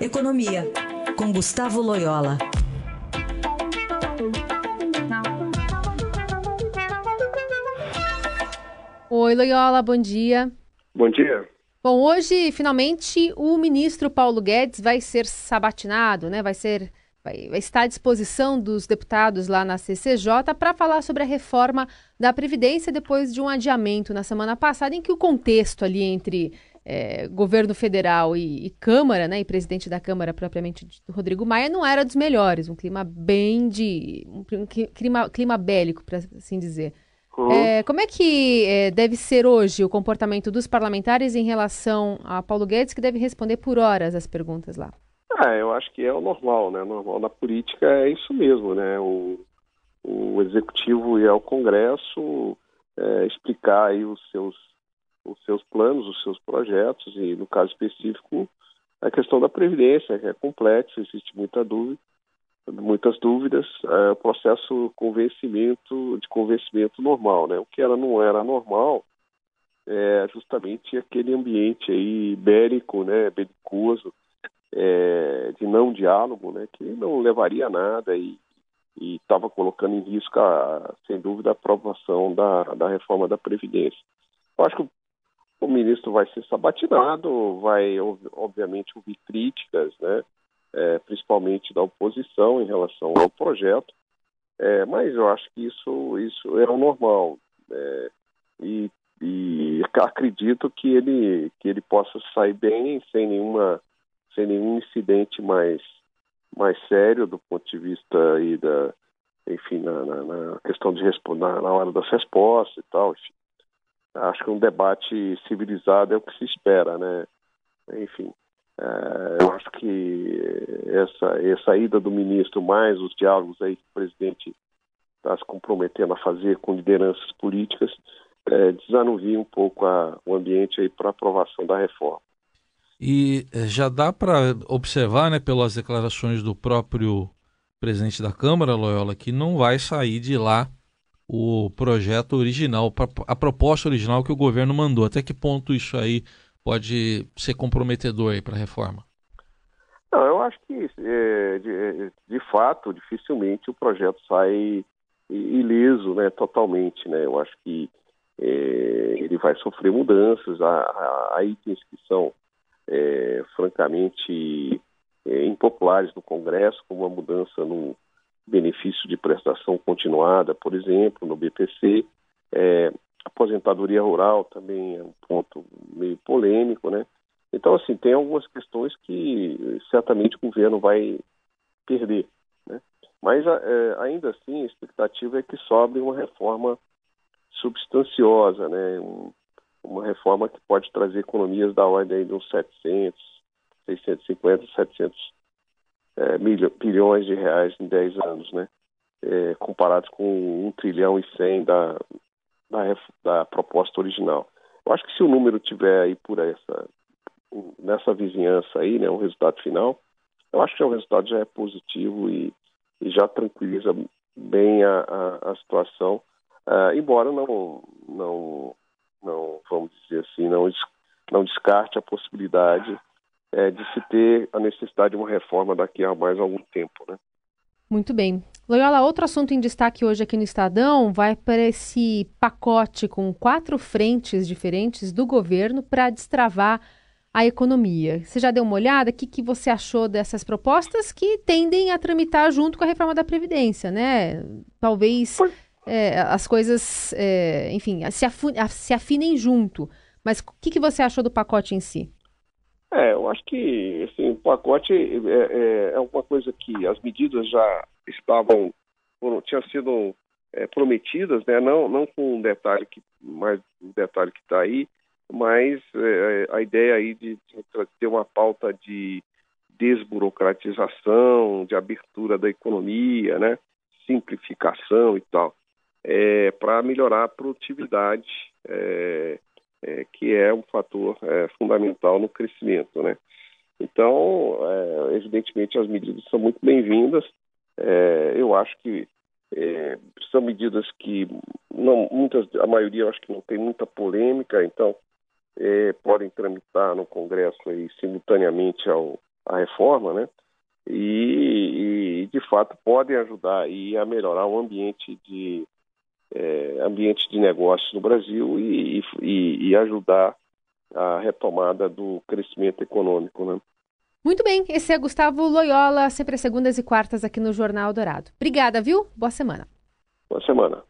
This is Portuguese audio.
Economia, com Gustavo Loyola. Oi, Loyola, bom dia. Bom dia. Bom, hoje, finalmente, o ministro Paulo Guedes vai ser sabatinado, né? Vai ser vai, vai estar à disposição dos deputados lá na CCJ para falar sobre a reforma da Previdência depois de um adiamento na semana passada, em que o contexto ali entre é, governo federal e, e, Câmara, né, e presidente da Câmara propriamente Rodrigo Maia, não era dos melhores, um clima bem de. um clima, clima bélico, para assim dizer. Uhum. É, como é que é, deve ser hoje o comportamento dos parlamentares em relação a Paulo Guedes, que deve responder por horas as perguntas lá? Ah, eu acho que é o normal, né? O normal na política é isso mesmo, né? O, o executivo ir ao Congresso é, explicar aí os seus os seus planos, os seus projetos e, no caso específico, a questão da previdência, que é complexa, existe muita dúvida, muitas dúvidas, é, o processo convencimento de convencimento normal, né? O que ela não era normal é justamente aquele ambiente aí bélico, né, belicoso, é, de não diálogo, né, que não levaria a nada e estava colocando em risco, a, sem dúvida, a aprovação da, da reforma da Previdência. Eu acho que o ministro vai ser sabatinado, vai, obviamente, ouvir críticas, né, é, principalmente da oposição em relação ao projeto, é, mas eu acho que isso, isso é o normal. É, e, e, acredito que ele, que ele possa sair bem, sem, nenhuma, sem nenhum incidente mais, mais sério do ponto de vista aí da, enfim, na, na, na questão de responder na hora das respostas e tal, enfim acho que um debate civilizado é o que se espera, né? Enfim, é, eu acho que essa, essa ida do ministro, mais os diálogos aí que o presidente está se comprometendo a fazer com lideranças políticas, é, desanuvia um pouco a, o ambiente aí para aprovação da reforma. E é, já dá para observar, né, pelas declarações do próprio presidente da Câmara, Loyola, que não vai sair de lá o projeto original, a proposta original que o governo mandou. Até que ponto isso aí pode ser comprometedor para a reforma? Não, eu acho que, é, de, de, fato, dificilmente o projeto sai ileso né, totalmente. Né? Eu acho que é, ele vai sofrer mudanças, há, há itens que são é, francamente é, impopulares no Congresso, como a mudança no, benefício de prestação continuada, por exemplo, no BPC. É, aposentadoria rural também é um ponto meio polêmico, né? Então, assim, tem algumas questões que certamente o governo vai perder, né? Mas, é, ainda assim, a expectativa é que sobre uma reforma substanciosa, né? Um, uma reforma que pode trazer economias da ordem de uns 700, 650, 700 é, bilhões de reais em 10 anos, né? É, comparados com 1 trilhão e 100 da, da, da, proposta original. Eu acho que se o número tiver aí por essa nessa vizinhança aí, né, o resultado final, eu acho que o resultado já é positivo e, e já tranquiliza bem a, a, a situação, uh, embora não, não, não, vamos dizer assim, não, não descarte a possibilidade é, de se ter a necessidade de uma reforma daqui a mais algum tempo, né? Muito bem. Loyola, outro assunto em destaque hoje aqui no Estadão vai para esse pacote com quatro frentes diferentes do governo para destravar a economia. Você já deu uma olhada? O que, que você achou dessas propostas que tendem a tramitar junto com a reforma da Previdência, né? Talvez é, as coisas, é, enfim, se, se afinem junto. Mas o que, que você achou do pacote em si? É, eu acho que assim, o pacote é, é, é uma coisa que as medidas já estavam, foram, tinham sido é, prometidas, né? não, não com um detalhe que, mais um detalhe que está aí, mas é, a ideia aí de, de ter uma pauta de desburocratização, de abertura da economia, né? simplificação e tal, é, para melhorar a produtividade é, é, que é um fator é, fundamental no crescimento, né? Então, é, evidentemente, as medidas são muito bem-vindas. É, eu acho que é, são medidas que não, muitas, a maioria, acho que não tem muita polêmica, então é, podem tramitar no Congresso aí simultaneamente ao, a reforma, né? E, e, de fato podem ajudar aí a melhorar o ambiente de é, ambiente de negócios no Brasil e, e, e, ajudar a retomada do crescimento econômico, né? Muito bem, esse é Gustavo Loyola, sempre às segundas e quartas aqui no Jornal Dourado. Obrigada, viu? Boa semana. Boa semana.